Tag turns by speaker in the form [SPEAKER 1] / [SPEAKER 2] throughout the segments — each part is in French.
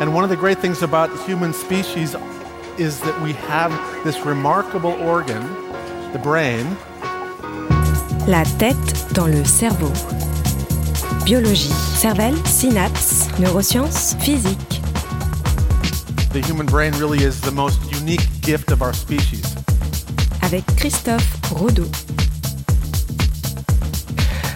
[SPEAKER 1] And one of the great things about human species is that we have this remarkable organ, the brain.
[SPEAKER 2] La tête dans le cerveau. Biologie, cervelle, synapses, neurosciences, physique.
[SPEAKER 1] The human brain really is the most unique gift of our species.
[SPEAKER 2] Avec Christophe Rodeau.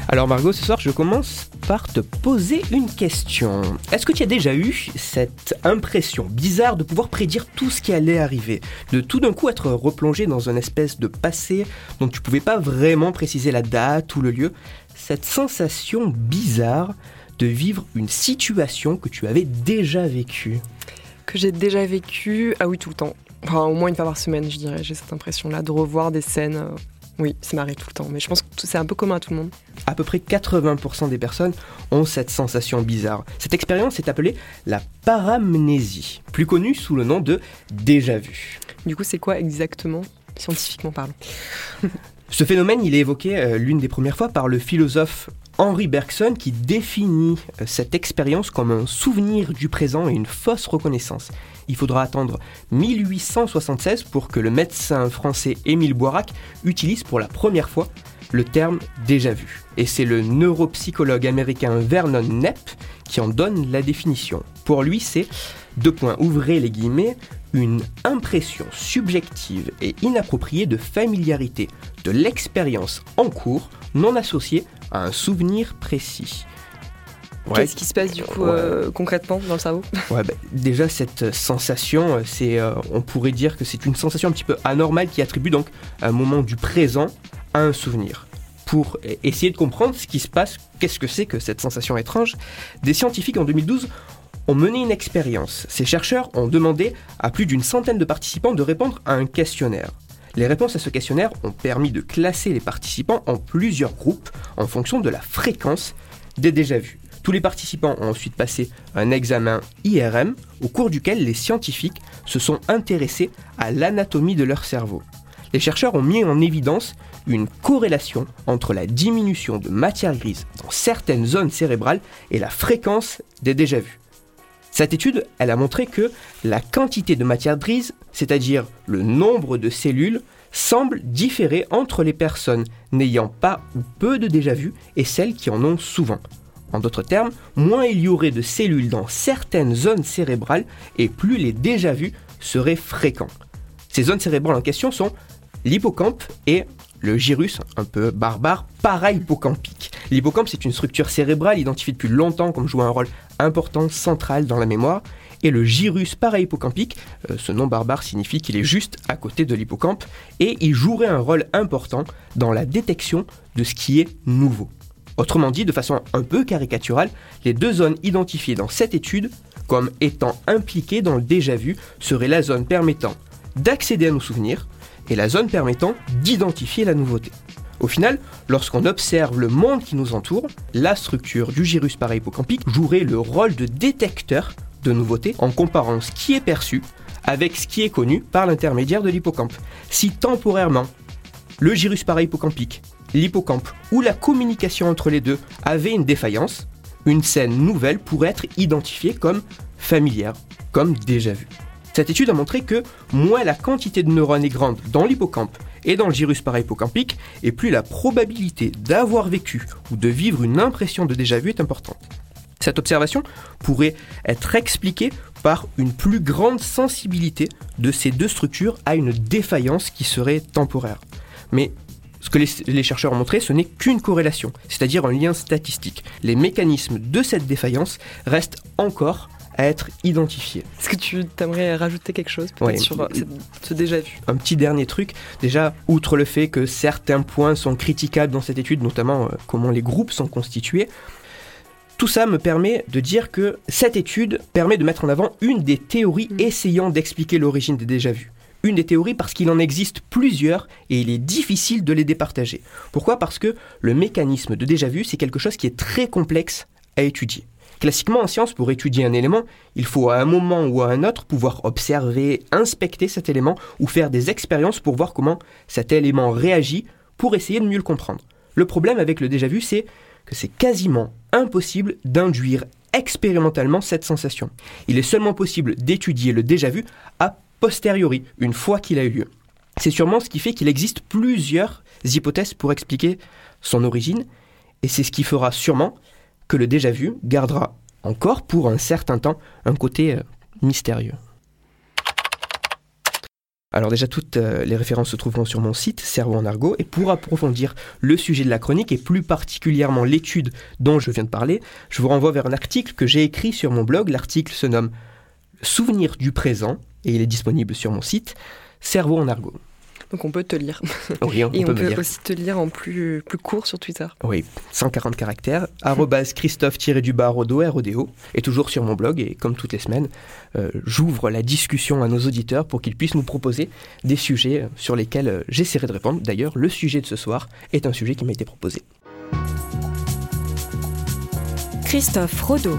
[SPEAKER 3] Alors Margot, ce soir je commence par te poser une question. Est-ce que tu as déjà eu cette impression bizarre de pouvoir prédire tout ce qui allait arriver De tout d'un coup être replongé dans une espèce de passé dont tu pouvais pas vraiment préciser la date ou le lieu? Cette sensation bizarre de vivre une situation que tu avais déjà vécue
[SPEAKER 4] Que j'ai déjà vécue, ah oui, tout le temps. Enfin, au moins une fois par semaine, je dirais. J'ai cette impression-là de revoir des scènes euh, oui, ça m'arrive tout le temps, mais je pense que c'est un peu commun à tout le monde.
[SPEAKER 3] À peu près 80% des personnes ont cette sensation bizarre. Cette expérience est appelée la paramnésie, plus connue sous le nom de déjà vu.
[SPEAKER 4] Du coup, c'est quoi exactement, scientifiquement parlant?
[SPEAKER 3] Ce phénomène, il est évoqué euh, l'une des premières fois par le philosophe Henri Bergson qui définit euh, cette expérience comme un souvenir du présent et une fausse reconnaissance. Il faudra attendre 1876 pour que le médecin français Émile Boirac utilise pour la première fois le terme déjà vu. Et c'est le neuropsychologue américain Vernon Knepp qui en donne la définition. Pour lui, c'est, deux points, ouvrez les guillemets, une impression subjective et inappropriée de familiarité de l'expérience en cours non associée à un souvenir précis.
[SPEAKER 4] Qu'est-ce qui se passe du coup euh, concrètement dans le cerveau
[SPEAKER 3] ouais, bah, Déjà cette sensation, euh, c'est, euh, on pourrait dire que c'est une sensation un petit peu anormale qui attribue donc un moment du présent à un souvenir. Pour essayer de comprendre ce qui se passe, qu'est-ce que c'est que cette sensation étrange, des scientifiques en 2012 ont mené une expérience. Ces chercheurs ont demandé à plus d'une centaine de participants de répondre à un questionnaire. Les réponses à ce questionnaire ont permis de classer les participants en plusieurs groupes en fonction de la fréquence des déjà-vus. Tous les participants ont ensuite passé un examen IRM au cours duquel les scientifiques se sont intéressés à l'anatomie de leur cerveau. Les chercheurs ont mis en évidence une corrélation entre la diminution de matière grise dans certaines zones cérébrales et la fréquence des déjà-vus. Cette étude, elle a montré que la quantité de matière grise, c'est-à-dire le nombre de cellules, semble différer entre les personnes n'ayant pas ou peu de déjà-vus et celles qui en ont souvent. En d'autres termes, moins il y aurait de cellules dans certaines zones cérébrales et plus les déjà-vus seraient fréquents. Ces zones cérébrales en question sont l'hippocampe et le gyrus, un peu barbare, para-hippocampique. L'hippocampe, c'est une structure cérébrale identifiée depuis longtemps comme jouant un rôle important, central dans la mémoire. Et le gyrus para-hippocampique, euh, ce nom barbare signifie qu'il est juste à côté de l'hippocampe, et il jouerait un rôle important dans la détection de ce qui est nouveau. Autrement dit, de façon un peu caricaturale, les deux zones identifiées dans cette étude comme étant impliquées dans le déjà-vu seraient la zone permettant d'accéder à nos souvenirs et la zone permettant d'identifier la nouveauté. Au final, lorsqu'on observe le monde qui nous entoure, la structure du gyrus parahippocampique jouerait le rôle de détecteur de nouveautés en comparant ce qui est perçu avec ce qui est connu par l'intermédiaire de l'hippocampe. Si temporairement, le gyrus parahippocampique l'hippocampe ou la communication entre les deux avait une défaillance, une scène nouvelle pourrait être identifiée comme familière, comme déjà vue. Cette étude a montré que moins la quantité de neurones est grande dans l'hippocampe et dans le gyrus parahippocampique, et plus la probabilité d'avoir vécu ou de vivre une impression de déjà vu est importante. Cette observation pourrait être expliquée par une plus grande sensibilité de ces deux structures à une défaillance qui serait temporaire. Mais que les, chercheurs ont montré, ce n'est qu'une corrélation, c'est-à-dire un lien statistique. Les mécanismes de cette défaillance restent encore à être identifiés.
[SPEAKER 4] Est-ce que tu aimerais rajouter quelque chose sur euh, ce déjà vu?
[SPEAKER 3] Un petit dernier truc. Déjà, outre le fait que certains points sont critiquables dans cette étude, notamment euh, comment les groupes sont constitués, tout ça me permet de dire que cette étude permet de mettre en avant une des théories mm. essayant d'expliquer l'origine des déjà-vus une des théories parce qu'il en existe plusieurs et il est difficile de les départager. Pourquoi? Parce que le mécanisme de déjà-vu, c'est quelque chose qui est très complexe à étudier. Classiquement, en science, pour étudier un élément, il faut à un moment ou à un autre pouvoir observer, inspecter cet élément ou faire des expériences pour voir comment cet élément réagit pour essayer de mieux le comprendre. Le problème avec le déjà-vu, c'est que c'est quasiment impossible d'induire expérimentalement cette sensation. Il est seulement possible d'étudier le déjà vu a posteriori, une fois qu'il a eu lieu. C'est sûrement ce qui fait qu'il existe plusieurs hypothèses pour expliquer son origine, et c'est ce qui fera sûrement que le déjà vu gardera encore pour un certain temps un côté euh, mystérieux. Alors déjà, toutes euh, les références se trouveront sur mon site, Cerveau en argot, et pour approfondir le sujet de la chronique, et plus particulièrement l'étude dont je viens de parler, je vous renvoie vers un article que j'ai écrit sur mon blog. L'article se nomme Souvenir du présent, et il est disponible sur mon site, Cerveau en argot.
[SPEAKER 4] Donc on peut te lire.
[SPEAKER 3] Oui, on,
[SPEAKER 4] Et on
[SPEAKER 3] peut
[SPEAKER 4] peut,
[SPEAKER 3] me lire.
[SPEAKER 4] aussi te lire en plus, plus court sur Twitter.
[SPEAKER 3] Oui, 140 caractères, arrobase Christophe-du-bas Rodo, et toujours sur mon blog, et comme toutes les semaines, euh, j'ouvre la discussion à nos auditeurs pour qu'ils puissent nous proposer des sujets sur lesquels euh, j'essaierai de répondre. D'ailleurs, le sujet de ce soir est un sujet qui m'a été proposé.
[SPEAKER 2] Christophe Rodeau.